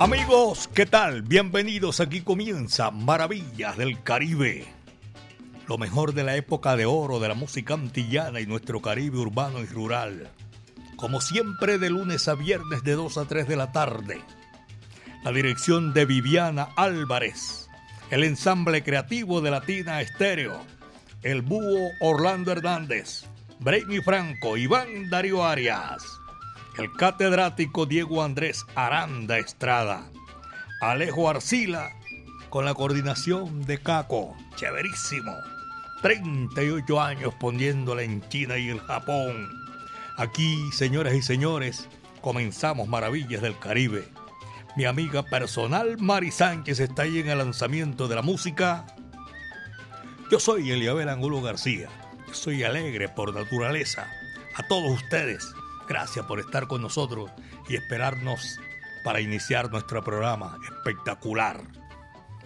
Amigos, ¿qué tal? Bienvenidos. Aquí comienza Maravillas del Caribe. Lo mejor de la época de oro de la música antillana y nuestro Caribe urbano y rural. Como siempre, de lunes a viernes de 2 a 3 de la tarde. La dirección de Viviana Álvarez. El ensamble creativo de Latina Estéreo. El búho Orlando Hernández. Brainy Franco, Iván Darío Arias el catedrático Diego Andrés Aranda Estrada, Alejo Arcila, con la coordinación de Caco, chéverísimo, 38 años poniéndola en China y el Japón. Aquí, señoras y señores, comenzamos Maravillas del Caribe. Mi amiga personal Mari Sánchez está ahí en el lanzamiento de la música. Yo soy Eliabel Angulo García. Soy alegre por naturaleza. A todos ustedes, Gracias por estar con nosotros y esperarnos para iniciar nuestro programa espectacular.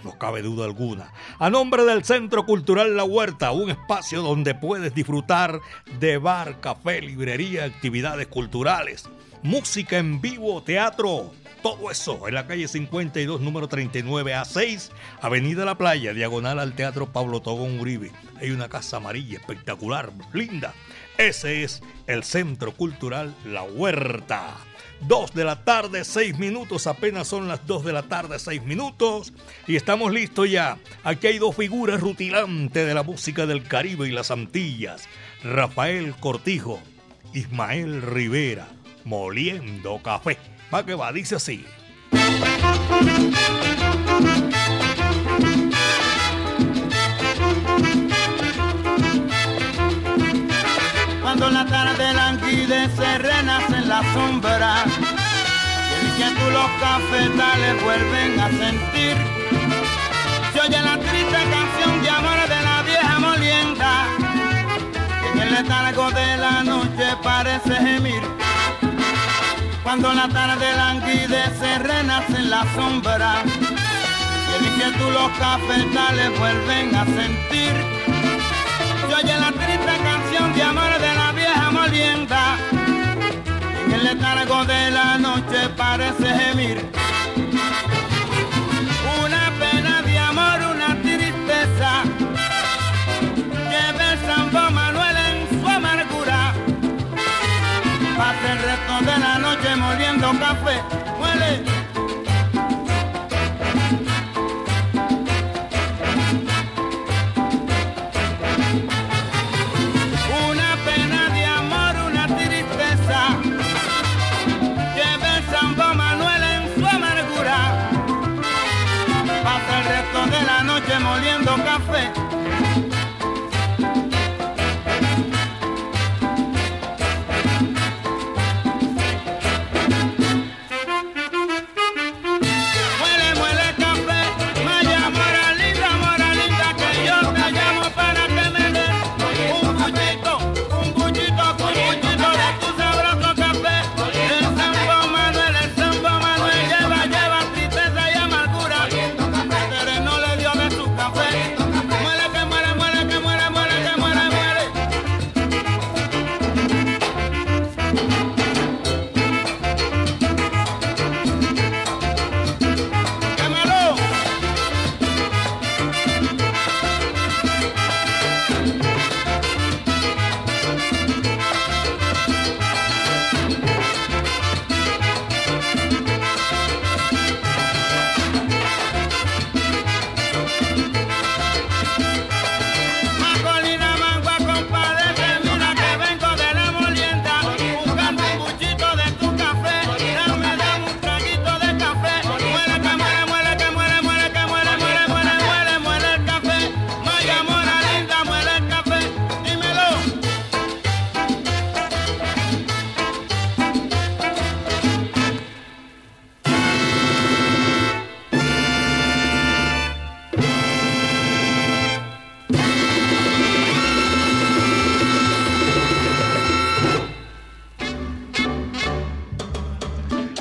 No cabe duda alguna. A nombre del Centro Cultural La Huerta, un espacio donde puedes disfrutar de bar, café, librería, actividades culturales, música en vivo, teatro, todo eso en la calle 52, número 39 a 6, Avenida La Playa, diagonal al Teatro Pablo Togón Uribe. Hay una casa amarilla espectacular, linda ese es el Centro Cultural La Huerta. Dos de la tarde, seis minutos, apenas son las dos de la tarde, seis minutos. Y estamos listos ya. Aquí hay dos figuras rutilantes de la música del Caribe y las Antillas. Rafael Cortijo, Ismael Rivera, moliendo café. Va que va, dice así. Cuando la tarde sombra. Y el tú los cafetales vuelven a sentir. Se oye la triste canción de amor de la vieja molienda. Que en el letargo de la noche parece gemir. Cuando la tarde languidece, renace en la sombra. Y el tú los cafetales vuelven a sentir. Se oye la triste canción de amor de la en el letargo de la noche parece gemir. Una pena de amor, una tristeza. Lleva el Sambo Manuel en su amargura. Pasa el resto de la noche moliendo café.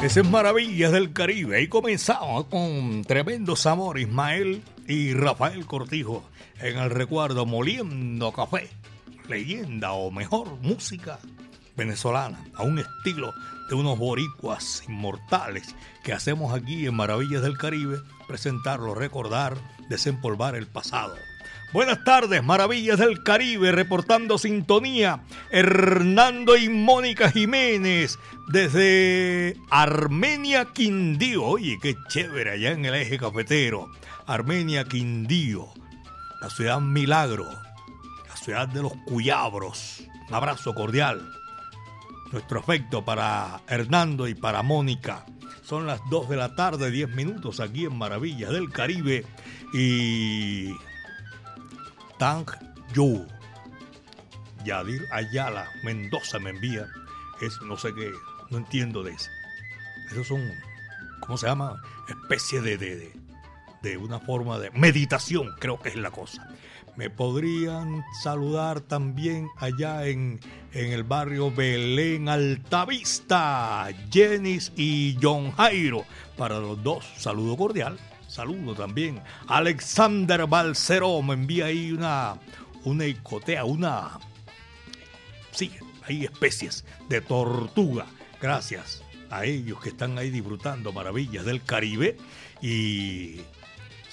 Ese es Maravillas del Caribe. Ahí comenzamos con tremendo amor Ismael y Rafael Cortijo en el recuerdo Moliendo Café. Leyenda o mejor música venezolana, a un estilo de unos boricuas inmortales que hacemos aquí en Maravillas del Caribe, presentarlo, recordar, desempolvar el pasado. Buenas tardes, Maravillas del Caribe, reportando sintonía. Hernando y Mónica Jiménez, desde Armenia Quindío. Oye, qué chévere allá en el eje cafetero. Armenia Quindío, la ciudad milagro, la ciudad de los Cuyabros. Un abrazo cordial. Nuestro afecto para Hernando y para Mónica. Son las 2 de la tarde, 10 minutos aquí en Maravillas del Caribe. Y Tang Yu. Yadir Ayala Mendoza me envía. Es no sé qué, no entiendo de eso. Esos son, ¿cómo se llama? Especie de, de, de, una forma de meditación, creo que es la cosa. Me podrían saludar también allá en, en el barrio Belén Altavista, Jenis y John Jairo. Para los dos, saludo cordial saludo también. Alexander Balceró me envía ahí una, una icotea, una... Sí, hay especies de tortuga. Gracias a ellos que están ahí disfrutando maravillas del Caribe y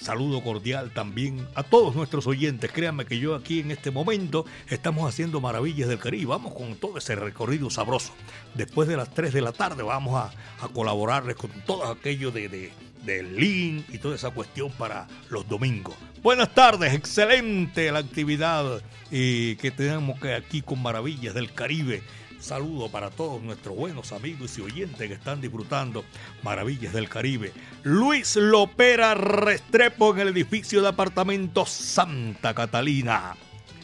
saludo cordial también a todos nuestros oyentes. Créanme que yo aquí en este momento estamos haciendo maravillas del Caribe. Vamos con todo ese recorrido sabroso. Después de las 3 de la tarde vamos a, a colaborarles con todo aquello de, de, del link y toda esa cuestión para los domingos. Buenas tardes, excelente la actividad y que tenemos aquí con Maravillas del Caribe. Saludo para todos nuestros buenos amigos y oyentes que están disfrutando Maravillas del Caribe. Luis Lopera Restrepo en el edificio de apartamentos Santa Catalina.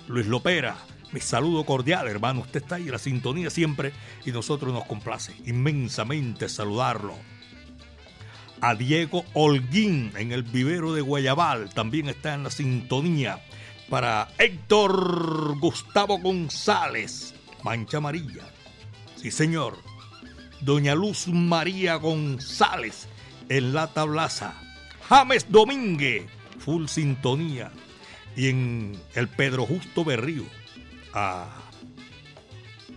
Luis Lopera, mi saludo cordial, hermano. Usted está ahí en la sintonía siempre y nosotros nos complace inmensamente saludarlo a Diego Holguín en el vivero de Guayabal. También está en la sintonía. Para Héctor Gustavo González, Mancha Amarilla. Sí, señor. Doña Luz María González en La Tablaza. James Domínguez, full sintonía. Y en el Pedro Justo Berrío, a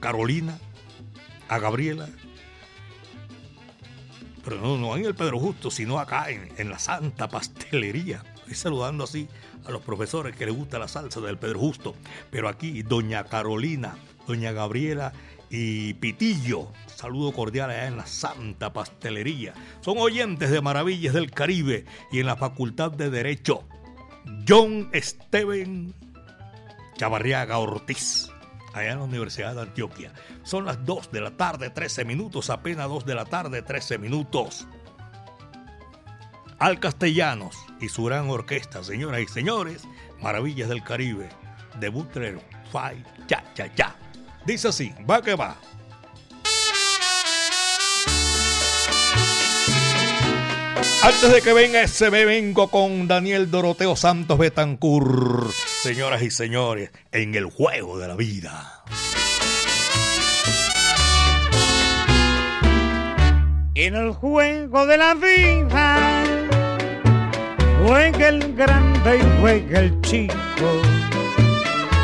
Carolina, a Gabriela, pero no, no en el Pedro Justo, sino acá en, la Santa Pastelería. Estoy saludando así a los profesores que les gusta la salsa del Pedro Justo. Pero aquí, doña Carolina, doña Gabriela y Pitillo. Saludo cordial allá en la Santa Pastelería. Son oyentes de Maravillas del Caribe y en la Facultad de Derecho. John Steven Chavarriaga Ortiz allá en la Universidad de Antioquia. Son las 2 de la tarde, 13 minutos, apenas 2 de la tarde, 13 minutos. Al Castellanos y su gran orquesta, señoras y señores, Maravillas del Caribe, de Butler, Fai, cha, cha, cha. Dice así, va que va. Antes de que venga ese vengo con Daniel Doroteo Santos Betancur. Señoras y señores, en el juego de la vida. En el juego de la vida juega el grande y juega el chico,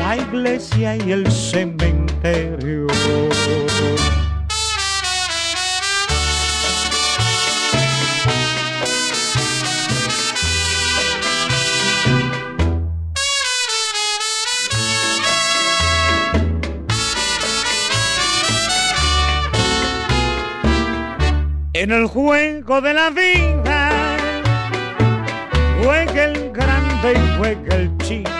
la iglesia y el cementerio. En el juego de la vida, juega el grande y juega el chico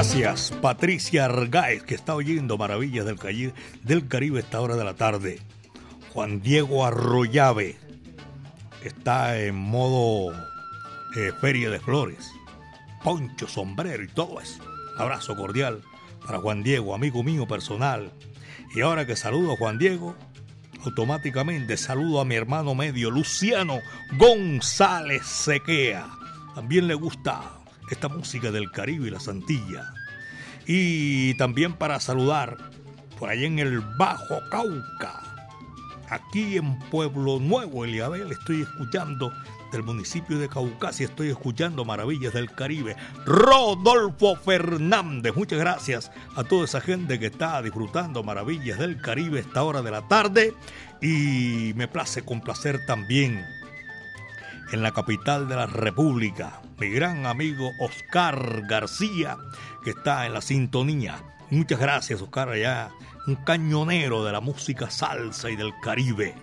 Gracias, Patricia Argáez, que está oyendo Maravillas del, Caribe, del Caribe esta hora de la tarde. Juan Diego Arroyave está en modo eh, Feria de Flores, poncho, sombrero y todo eso. Abrazo cordial para Juan Diego, amigo mío personal. Y ahora que saludo a Juan Diego, automáticamente saludo a mi hermano medio, Luciano González Sequea. También le gusta esta música del Caribe y la Santilla. Y también para saludar por ahí en el Bajo Cauca, aquí en Pueblo Nuevo, Eliabel, estoy escuchando del municipio de Caucasia. Estoy escuchando Maravillas del Caribe. Rodolfo Fernández. Muchas gracias a toda esa gente que está disfrutando Maravillas del Caribe esta hora de la tarde. Y me place complacer también en la capital de la República, mi gran amigo Oscar García, que está en la sintonía. Muchas gracias, Oscar, allá, un cañonero de la música salsa y del Caribe.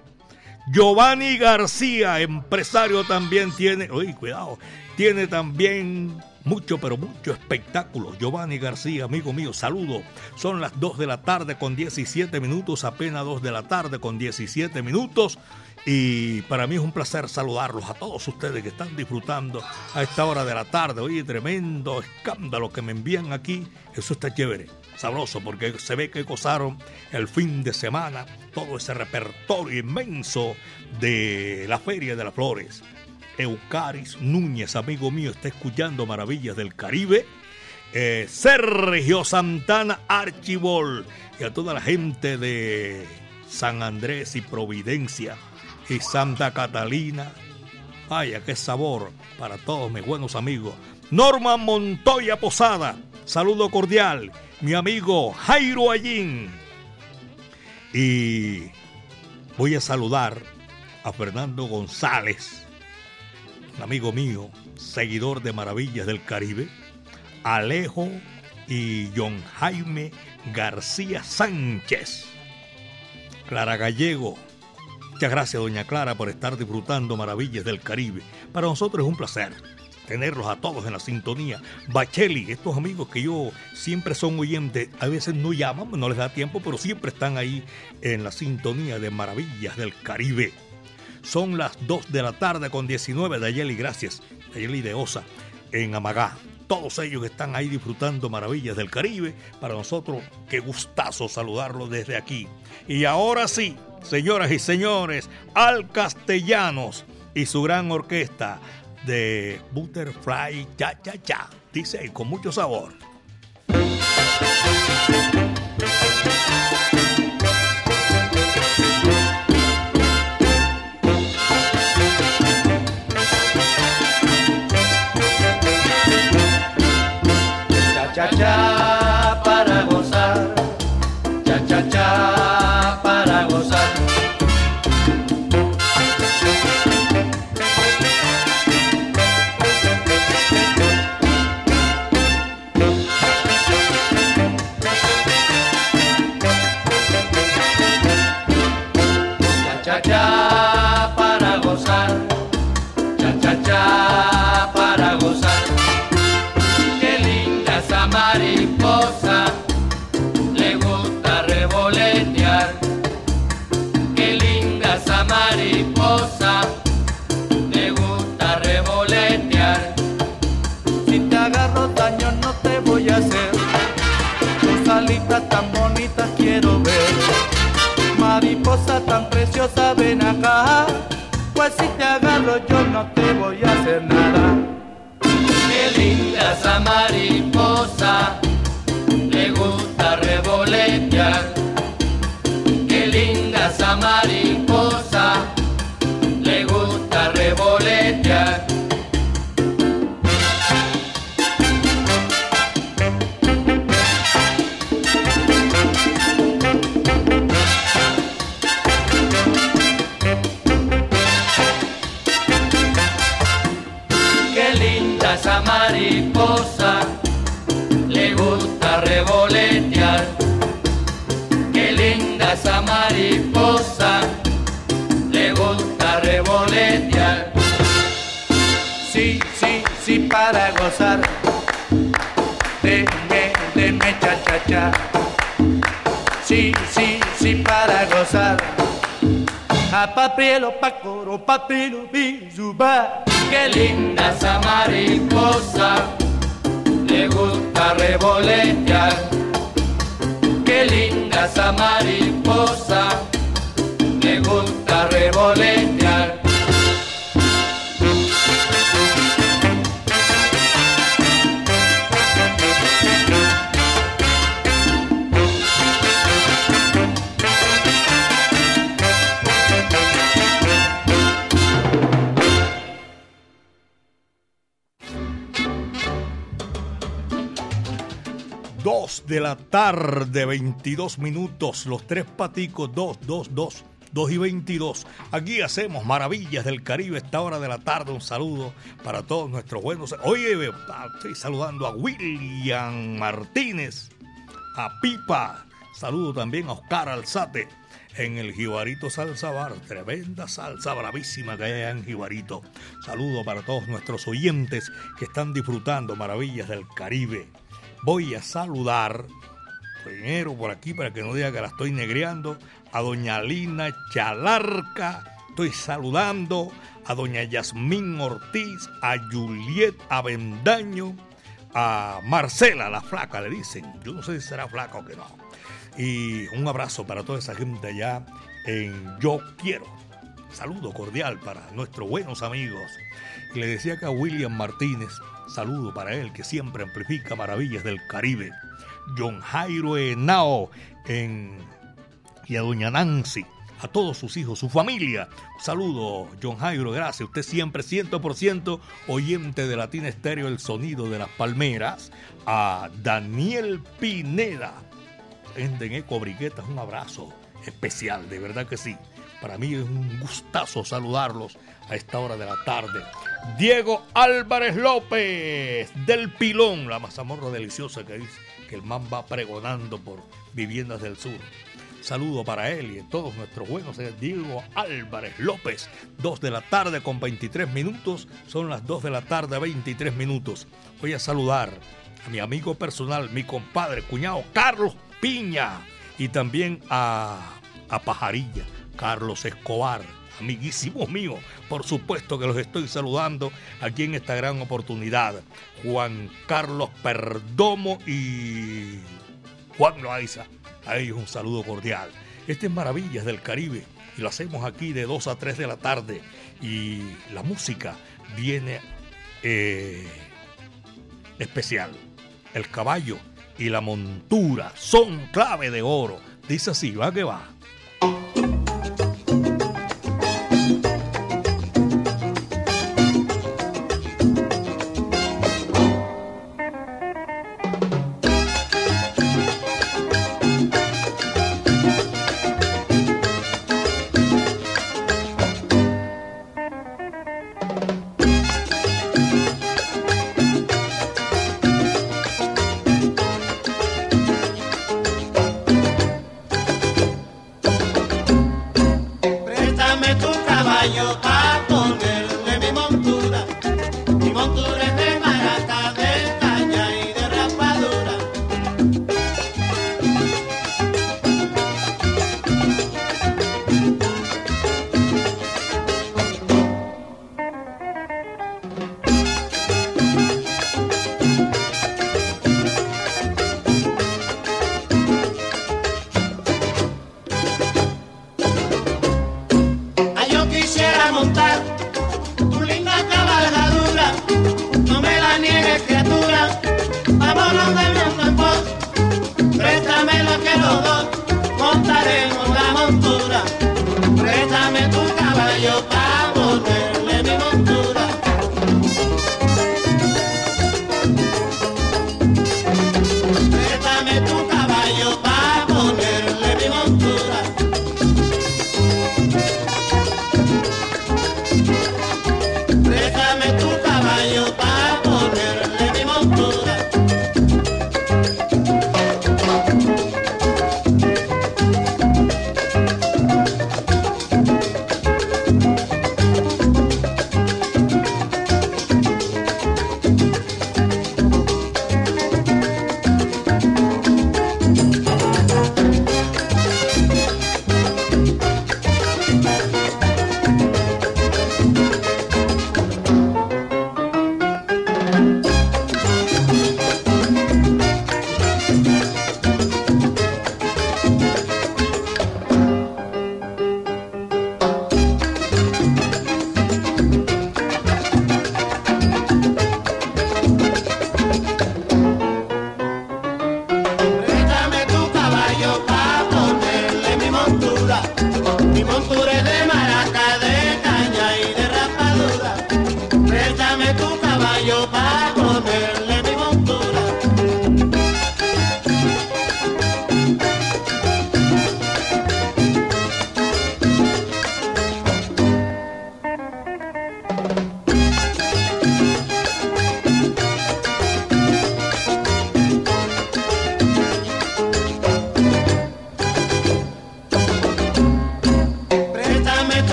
Giovanni García, empresario también tiene, oye, cuidado, tiene también mucho, pero mucho espectáculo. Giovanni García, amigo mío, saludo. Son las 2 de la tarde con 17 minutos, apenas 2 de la tarde con 17 minutos. Y para mí es un placer saludarlos a todos ustedes que están disfrutando a esta hora de la tarde. Oye, tremendo escándalo que me envían aquí. Eso está chévere sabroso porque se ve que gozaron el fin de semana todo ese repertorio inmenso de la Feria de las Flores. Eucaris Núñez, amigo mío, está escuchando Maravillas del Caribe. Eh, Sergio Santana Archibol y a toda la gente de San Andrés y Providencia y Santa Catalina. Vaya, qué sabor para todos mis buenos amigos. Norma Montoya Posada, saludo cordial mi amigo Jairo Allín. Y voy a saludar a Fernando González, un amigo mío, seguidor de Maravillas del Caribe, Alejo y John Jaime García Sánchez. Clara Gallego, muchas gracias doña Clara por estar disfrutando Maravillas del Caribe. Para nosotros es un placer tenerlos a todos en la sintonía. Bacheli, estos amigos que yo siempre son oyentes, a veces no llaman, no les da tiempo, pero siempre están ahí en la sintonía de Maravillas del Caribe. Son las 2 de la tarde con 19 de Ayeli, gracias, Ayeli de Osa, en Amagá. Todos ellos están ahí disfrutando Maravillas del Caribe, para nosotros qué gustazo saludarlos desde aquí. Y ahora sí, señoras y señores, al Castellanos y su gran orquesta de Butterfly Cha Cha Cha. Dice con mucho sabor. Cha cha cha ven acá. Pues si te agarro yo gozar. A papelo, pa coro, papelo, bizuba. Qué linda esa mariposa, le gusta revoletear. Qué linda esa mariposa, le gusta revoletear. De la tarde, 22 minutos, los tres paticos, dos, dos, dos, dos y 22. Aquí hacemos maravillas del Caribe esta hora de la tarde. Un saludo para todos nuestros buenos. Oye, estoy saludando a William Martínez, a Pipa. Saludo también a Oscar Alzate en el Jibarito Salsa Bar. Tremenda salsa bravísima que hay en Jibarito. Saludo para todos nuestros oyentes que están disfrutando maravillas del Caribe voy a saludar primero por aquí para que no diga que la estoy negreando a doña Lina Chalarca. Estoy saludando a doña Yasmín Ortiz a Juliet Avendaño a Marcela la flaca le dicen. Yo no sé si será flaca o que no. Y un abrazo para toda esa gente allá en Yo Quiero. Saludo cordial para nuestros buenos amigos. Y le decía que a William Martínez Saludo para él que siempre amplifica maravillas del Caribe. John Jairo Henao en, y a doña Nancy, a todos sus hijos, su familia. Saludo, John Jairo, gracias. Usted siempre 100% oyente de Latina Estéreo, el sonido de las palmeras. A Daniel Pineda, en Eco Briquetas, un abrazo especial, de verdad que sí. Para mí es un gustazo saludarlos a esta hora de la tarde. Diego Álvarez López del Pilón, la mazamorra deliciosa que dice que el man va pregonando por viviendas del sur. Saludo para él y todos nuestros buenos. Diego Álvarez López, 2 de la tarde con 23 minutos. Son las 2 de la tarde, 23 minutos. Voy a saludar a mi amigo personal, mi compadre, cuñado Carlos Piña y también a, a Pajarilla, Carlos Escobar amiguísimos míos, por supuesto que los estoy saludando aquí en esta gran oportunidad. Juan Carlos Perdomo y Juan Loaiza. A ellos un saludo cordial. Este es Maravillas del Caribe y lo hacemos aquí de 2 a 3 de la tarde. Y la música viene eh, especial. El caballo y la montura son clave de oro. Dice así, va que va.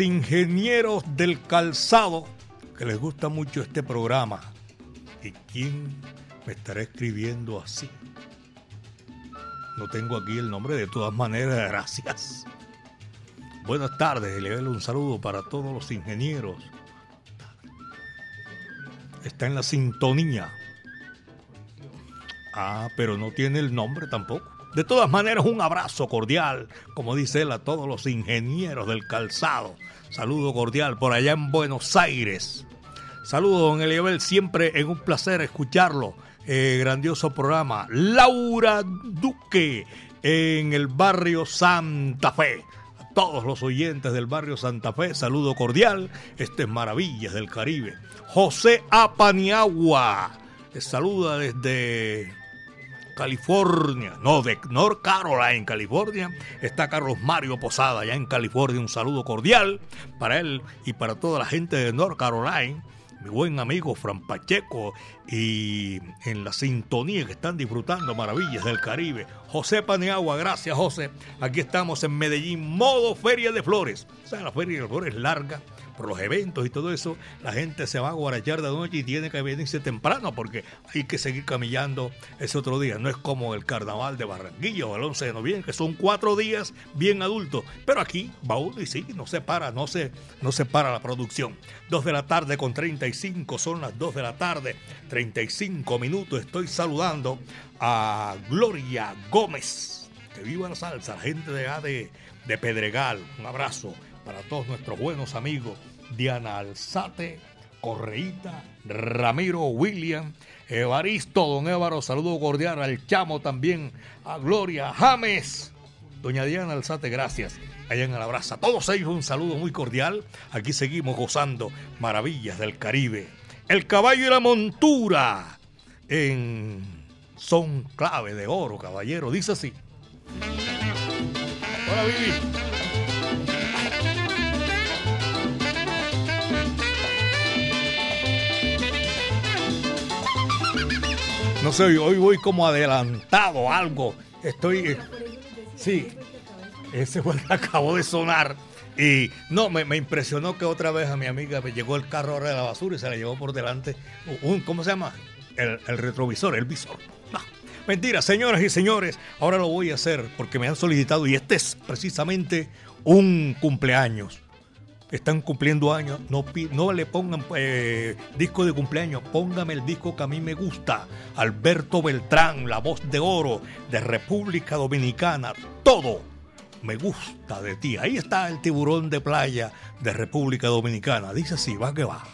Ingenieros del calzado que les gusta mucho este programa. ¿Y quién me estará escribiendo así? No tengo aquí el nombre, de todas maneras, gracias. Buenas tardes, le doy un saludo para todos los ingenieros. Está en la sintonía. Ah, pero no tiene el nombre tampoco. De todas maneras, un abrazo cordial, como dice él, a todos los ingenieros del calzado. Saludo cordial por allá en Buenos Aires. Saludo, don Eliabel, siempre es un placer escucharlo. Eh, grandioso programa. Laura Duque, en el barrio Santa Fe. A todos los oyentes del barrio Santa Fe, saludo cordial. Este es Maravillas del Caribe. José Apaniagua, saluda desde California, no, de North Carolina, California, está Carlos Mario Posada, allá en California. Un saludo cordial para él y para toda la gente de North Carolina. mi buen amigo Fran Pacheco y en la sintonía que están disfrutando maravillas del Caribe. José Paneagua, gracias José. Aquí estamos en Medellín, modo Feria de Flores. O sea, la Feria de Flores larga por los eventos y todo eso, la gente se va a guarachar de noche y tiene que venirse temprano porque hay que seguir camillando ese otro día. No es como el carnaval de Barranquilla o el 11 de noviembre, que son cuatro días bien adultos. Pero aquí va uno y sí, no se para, no se, no se para la producción. Dos de la tarde con 35, son las dos de la tarde, 35 minutos. Estoy saludando a Gloria Gómez. Que viva la salsa, la gente de, de, de Pedregal. Un abrazo para todos nuestros buenos amigos, Diana Alzate, Correíta, Ramiro William, Evaristo, don Évaro, saludo cordial al Chamo también, a Gloria James, doña Diana Alzate, gracias. Allá en el abrazo. A todos ellos un saludo muy cordial. Aquí seguimos gozando maravillas del Caribe. El caballo y la montura en son clave de oro, caballero. Dice así. Hola, Vivi. No sé, hoy voy como adelantado algo. Estoy. Eh, sí, ese fue el que acabó de sonar. Y no, me, impresionó que otra vez a mi amiga me llegó el carro ahora de la basura y se la llevó por delante. Un, ¿Cómo se llama? El, retrovisor, el visor. Mentira, señoras y señores. Ahora lo voy a hacer porque me han solicitado y este es precisamente un cumpleaños están cumpliendo años, no, no le pongan eh, disco de cumpleaños, póngame el disco que a mí me gusta. Alberto Beltrán, la voz de oro de República Dominicana, todo me gusta de ti. Ahí está el tiburón de playa de República Dominicana. Dice así, va que va.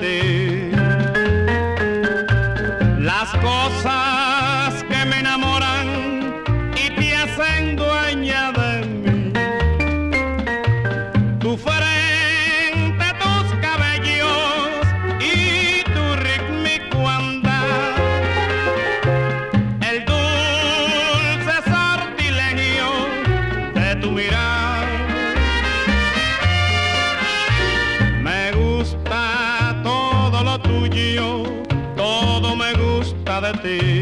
De de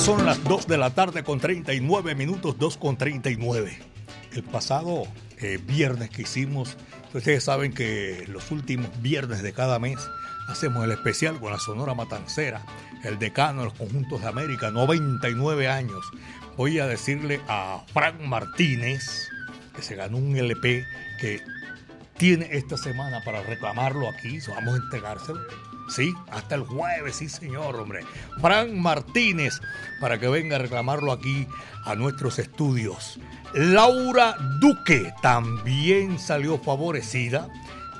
son las 2 de la tarde con 39 minutos, 2 con 39. El pasado eh, viernes que hicimos, ustedes saben que los últimos viernes de cada mes hacemos el especial con la Sonora Matancera, el decano de los conjuntos de América, 99 años. voy a decirle a Frank Martínez, que se ganó un LP que tiene esta semana para reclamarlo aquí, vamos a entregárselo. Sí, hasta el jueves, sí señor, hombre. Frank Martínez, para que venga a reclamarlo aquí a nuestros estudios. Laura Duque también salió favorecida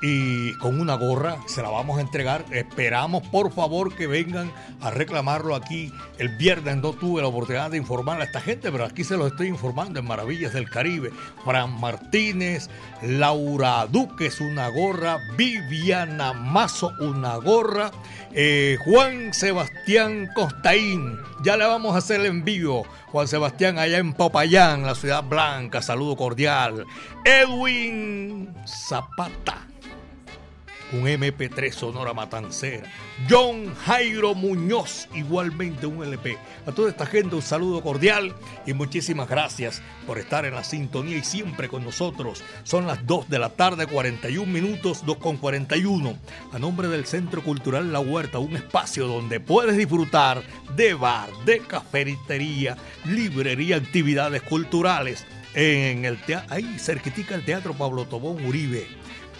y con una gorra se la vamos a entregar. Esperamos por favor que vengan a reclamarlo aquí el viernes. No tuve la oportunidad de informarle a esta gente, pero aquí se los estoy informando en Maravillas del Caribe. Fran Martínez, Laura Duque es una gorra, Viviana Mazo una gorra, eh, Juan Sebastián Costaín. Ya le vamos a hacer el envío. Juan Sebastián allá en Popayán, la ciudad blanca, saludo cordial. Edwin Zapata un MP3 Sonora Matancera. John Jairo Muñoz, igualmente un LP. A toda esta gente un saludo cordial y muchísimas gracias por estar en la sintonía y siempre con nosotros. Son las 2 de la tarde, 41 minutos, 2 con 41. A nombre del Centro Cultural La Huerta, un espacio donde puedes disfrutar de bar, de cafetería, librería, actividades culturales. En el ahí cerquitica el Teatro Pablo Tobón Uribe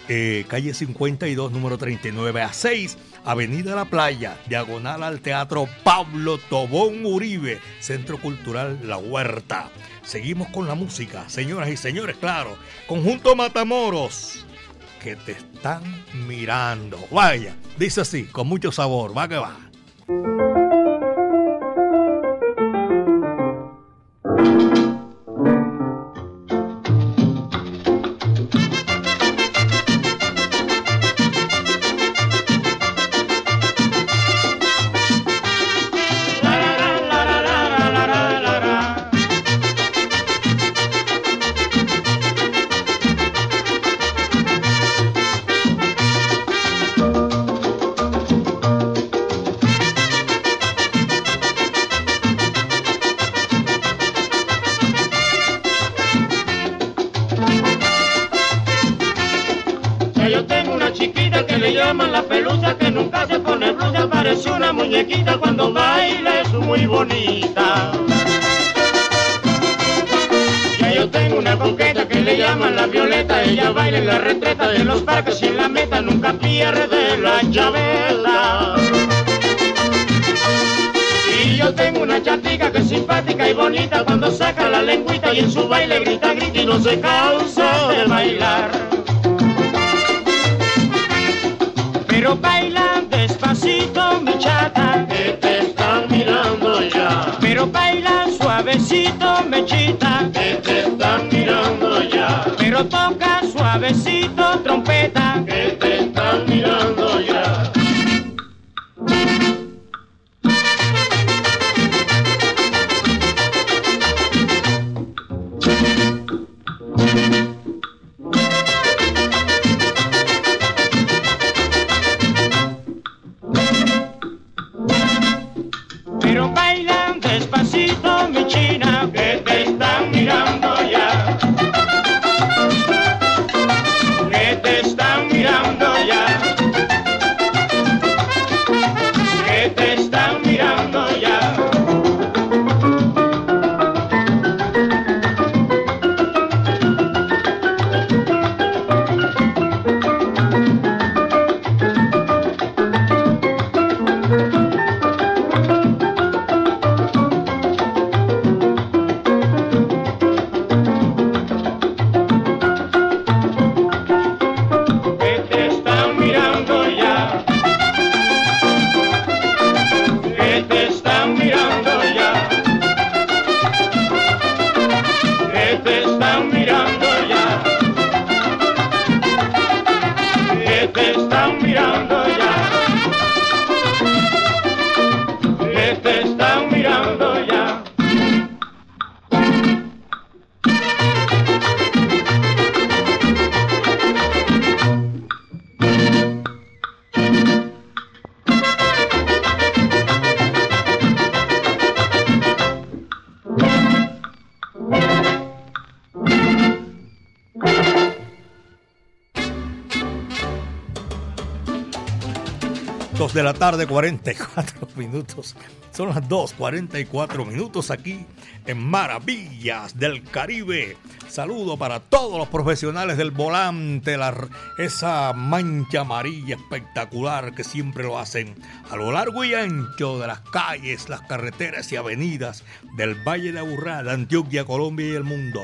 eh, calle 52, número 39 a 6, Avenida La Playa, diagonal al Teatro Pablo Tobón Uribe, Centro Cultural La Huerta. Seguimos con la música, señoras y señores, claro. Conjunto Matamoros, que te están mirando. Vaya, dice así, con mucho sabor, va que va. Pero toca suavecito, trompeta, 2 de la tarde, 44 minutos. Son las 2, 44 minutos aquí en Maravillas del Caribe. Saludo para todos los profesionales del volante, esa mancha amarilla espectacular que siempre lo hacen a lo largo y ancho de las calles, las carreteras y avenidas del Valle de Aburrá, de Antioquia, Colombia y el mundo.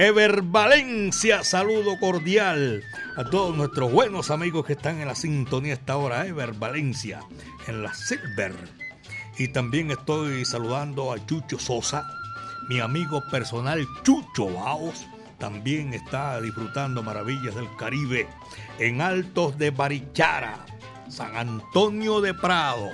Ever Valencia, saludo cordial a todos nuestros buenos amigos que están en la sintonía esta hora. Ever Valencia, en la Silver. Y también estoy saludando a Chucho Sosa, mi amigo personal Chucho Baos. También está disfrutando maravillas del Caribe en Altos de Barichara, San Antonio de Prado.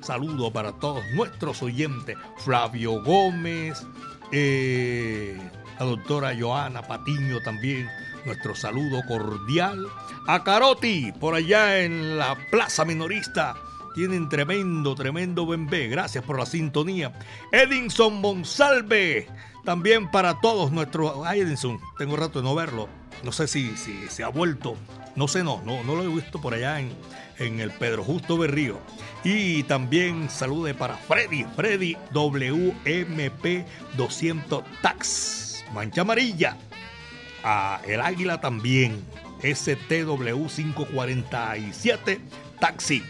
Saludo para todos nuestros oyentes. Flavio Gómez, eh, la doctora Joana Patiño también, nuestro saludo cordial. A Caroti, por allá en la Plaza Minorista, tienen tremendo, tremendo bembé. Gracias por la sintonía. Edinson Monsalve, también para todos nuestros. Ay, Edinson, tengo rato de no verlo. No sé si, si se ha vuelto. No sé, no, no, no lo he visto por allá en, en el Pedro Justo Berrío. Y también salude para Freddy, Freddy WMP 200 Tax mancha amarilla. A el águila también. STW 547 Taxi.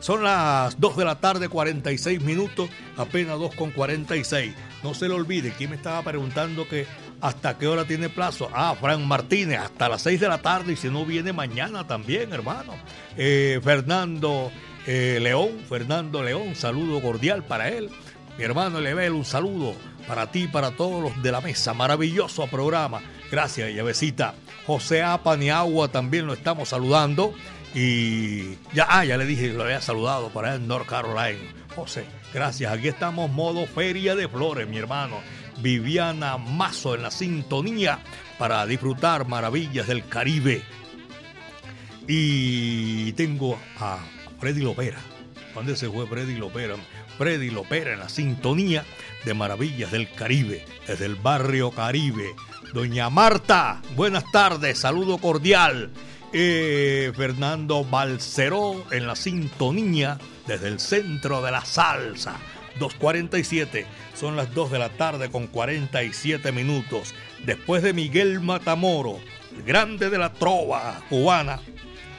Son las 2 de la tarde, 46 minutos, apenas 2 con 46. No se le olvide, ¿quién me estaba preguntando que hasta qué hora tiene plazo? Ah, Fran Martínez, hasta las 6 de la tarde y si no viene mañana también, hermano. Eh, Fernando eh, León, Fernando León, saludo cordial para él. Mi hermano Lebel, un saludo para ti, para todos los de la mesa. Maravilloso programa. Gracias, llavecita. José Apaniagua también lo estamos saludando. Y ya, ah, ya le dije, lo había saludado para el North Carolina. José, gracias. Aquí estamos modo Feria de Flores, mi hermano. Viviana Mazo en la sintonía para disfrutar maravillas del Caribe. Y tengo a Freddy Lopera. ¿Dónde se fue Freddy Lopera? Freddy Lopera en la sintonía de Maravillas del Caribe, desde el barrio Caribe. Doña Marta, buenas tardes, saludo cordial. Eh, Fernando Balceró en la sintonía desde el centro de la salsa. 2.47, son las 2 de la tarde con 47 minutos. Después de Miguel Matamoro, el grande de la trova cubana,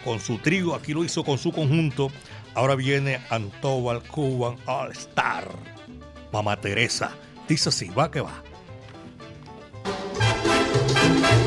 con su trío, aquí lo hizo con su conjunto, Ahora viene Antobal Cuban All Star. Mamá Teresa. Dice así, va que va. Thank you.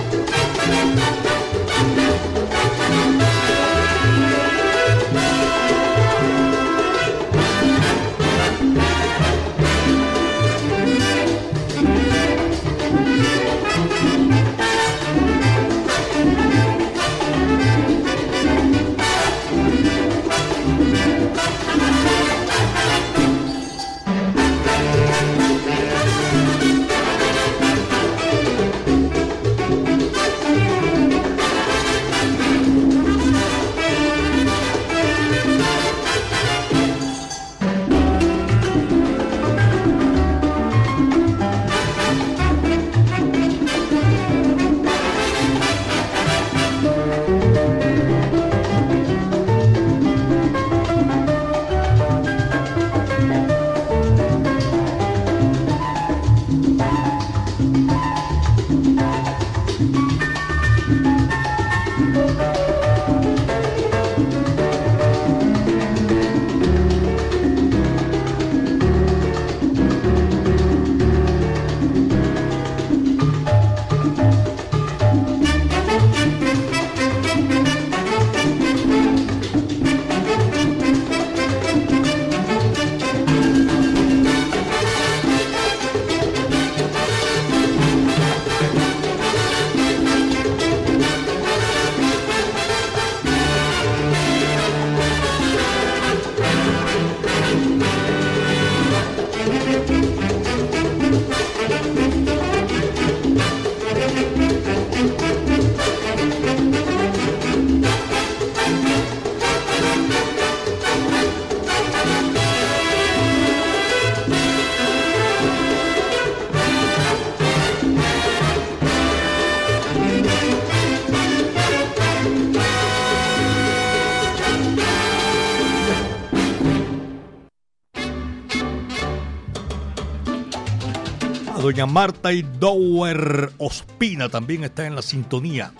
Doña Marta y Dower Ospina también está en la sintonía.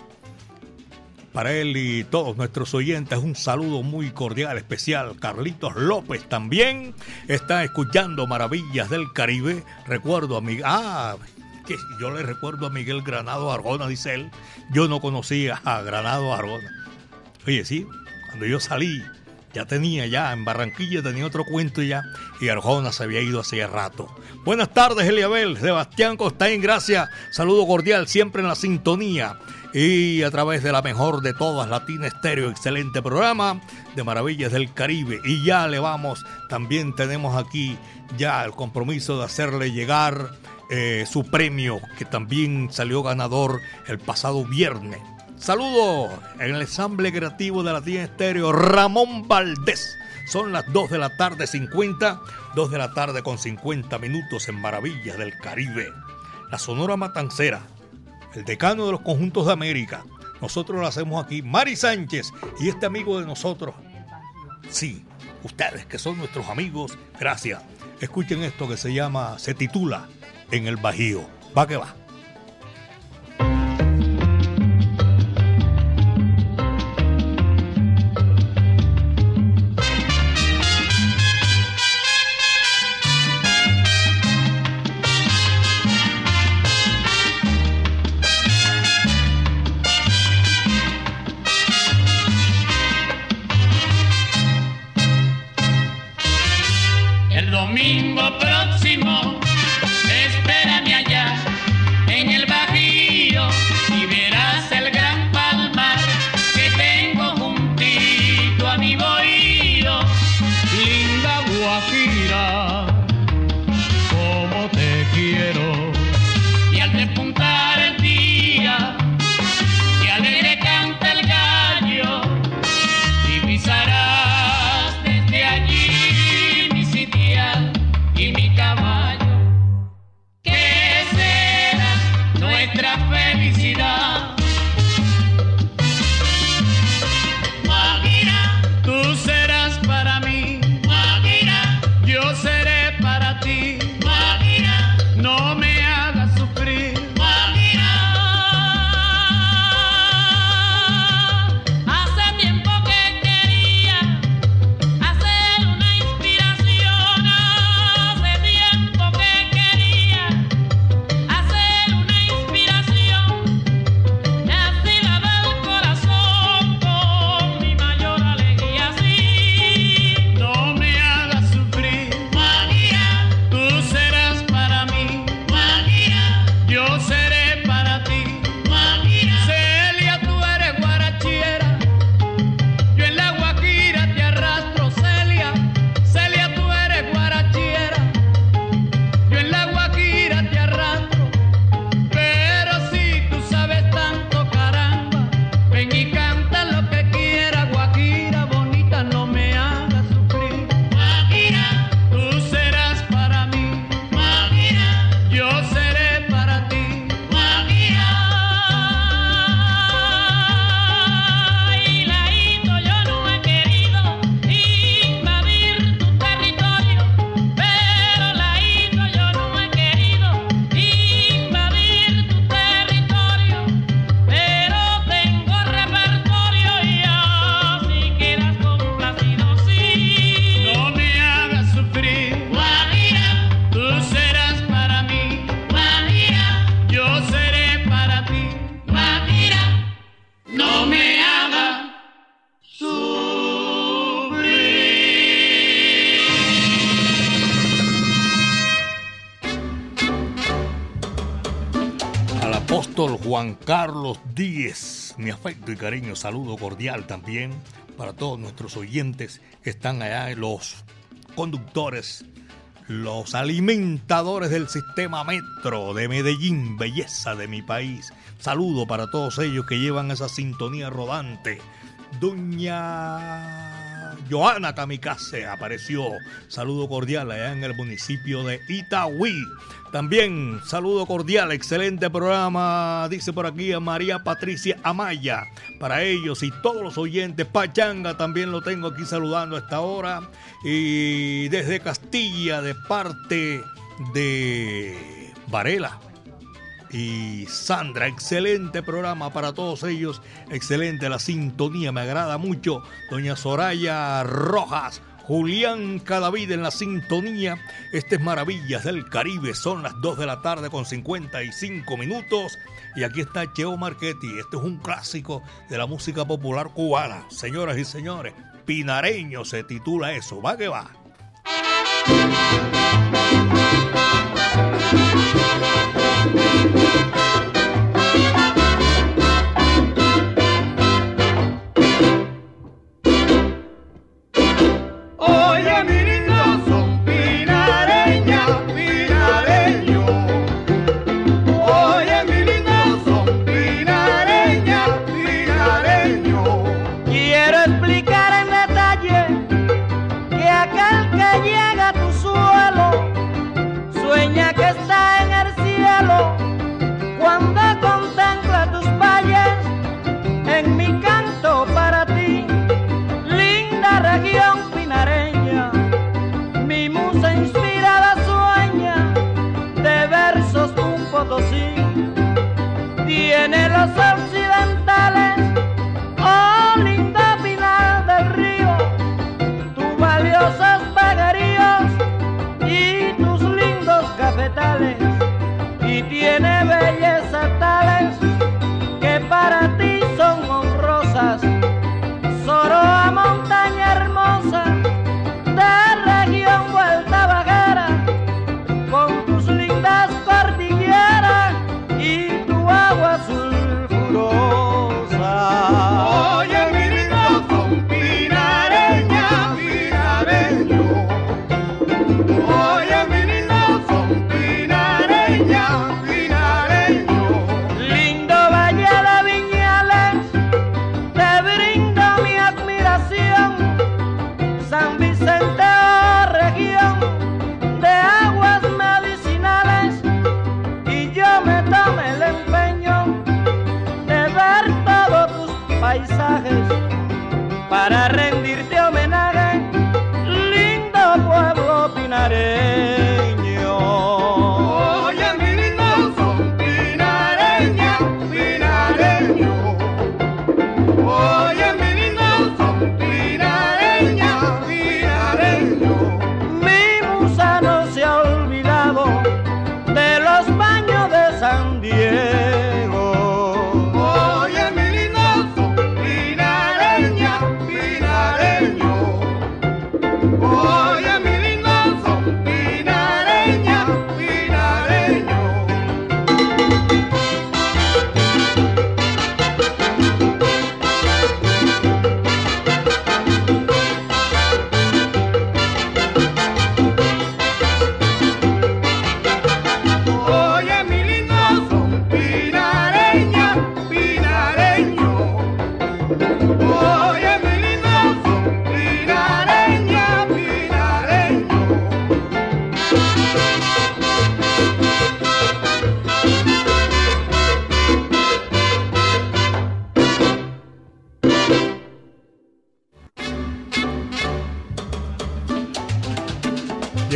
Para él y todos nuestros oyentes, un saludo muy cordial, especial. Carlitos López también está escuchando Maravillas del Caribe. Recuerdo a Miguel. Ah, que yo le recuerdo a Miguel Granado Argona, dice él. Yo no conocía a Granado Argona. Oye, sí, cuando yo salí, ya tenía ya, en Barranquilla tenía otro cuento ya, y Arjona se había ido hace rato. Buenas tardes, Eliabel, Sebastián Costain, gracias, saludo cordial, siempre en la sintonía y a través de la mejor de todas, Latina Estéreo, excelente programa de Maravillas del Caribe. Y ya le vamos, también tenemos aquí ya el compromiso de hacerle llegar eh, su premio, que también salió ganador el pasado viernes. Saludo en el ensamble creativo de Latina Estéreo, Ramón Valdés. Son las 2 de la tarde 50, 2 de la tarde con 50 minutos en Maravillas del Caribe. La Sonora Matancera, el decano de los conjuntos de América. Nosotros lo hacemos aquí, Mari Sánchez y este amigo de nosotros. Sí, ustedes que son nuestros amigos, gracias. Escuchen esto que se llama, se titula En el Bajío. Va que va. Juan Mi afecto y cariño, saludo cordial también para todos nuestros oyentes están allá, los conductores, los alimentadores del sistema metro de Medellín, belleza de mi país. Saludo para todos ellos que llevan esa sintonía rodante. Doña Joana Kamikaze apareció. Saludo cordial allá en el municipio de Itagüí. También saludo cordial, excelente programa, dice por aquí a María Patricia Amaya. Para ellos y todos los oyentes, Pachanga también lo tengo aquí saludando a esta hora. Y desde Castilla, de parte de Varela y Sandra. Excelente programa para todos ellos. Excelente la sintonía, me agrada mucho. Doña Soraya Rojas. Julián Cadavid en la sintonía. Este es Maravillas del Caribe. Son las 2 de la tarde con 55 minutos. Y aquí está Cheo Marchetti. Este es un clásico de la música popular cubana. Señoras y señores, Pinareño se titula eso. Va que va.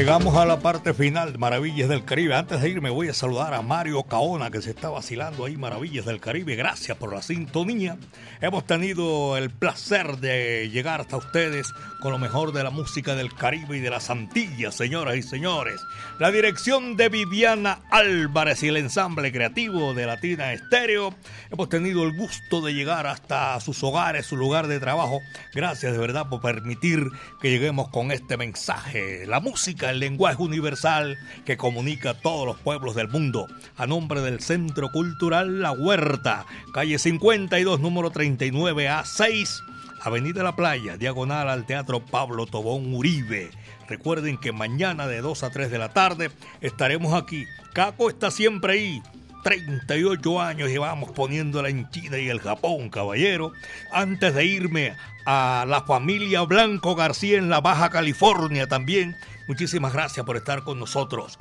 Llegamos a la parte final de Maravillas del Caribe. Antes de irme voy a saludar a Mario Caona que se está vacilando ahí Maravillas del Caribe. Gracias por la sintonía. Hemos tenido el placer de llegar hasta ustedes con lo mejor de la música del Caribe y de las Antillas, señoras y señores. La dirección de Viviana Álvarez y el ensamble creativo de Latina Estéreo. Hemos tenido el gusto de llegar hasta sus hogares, su lugar de trabajo. Gracias de verdad por permitir que lleguemos con este mensaje. La música, el lenguaje universal que comunica a todos los pueblos del mundo. A nombre del Centro Cultural La Huerta, calle 52, número 39A6. Avenida La Playa, diagonal al Teatro Pablo Tobón Uribe. Recuerden que mañana de 2 a 3 de la tarde estaremos aquí. Caco está siempre ahí. 38 años llevamos poniéndola en China y el Japón, caballero. Antes de irme a la familia Blanco García en la Baja California también. Muchísimas gracias por estar con nosotros.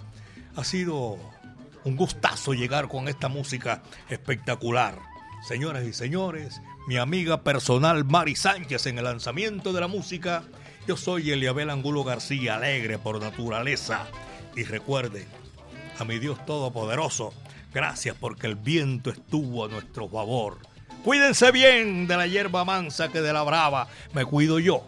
Ha sido un gustazo llegar con esta música espectacular. Señoras y señores, mi amiga personal Mari Sánchez en el lanzamiento de la música. Yo soy Eliabel Angulo García, alegre por naturaleza. Y recuerden, a mi Dios Todopoderoso. Gracias porque el viento estuvo a nuestro favor. Cuídense bien de la hierba mansa que de la brava me cuido yo.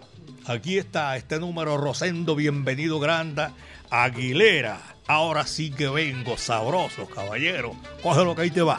Aquí está este número Rosendo, bienvenido Granda, Aguilera. Ahora sí que vengo, sabroso, caballero. Coge lo que ahí te va.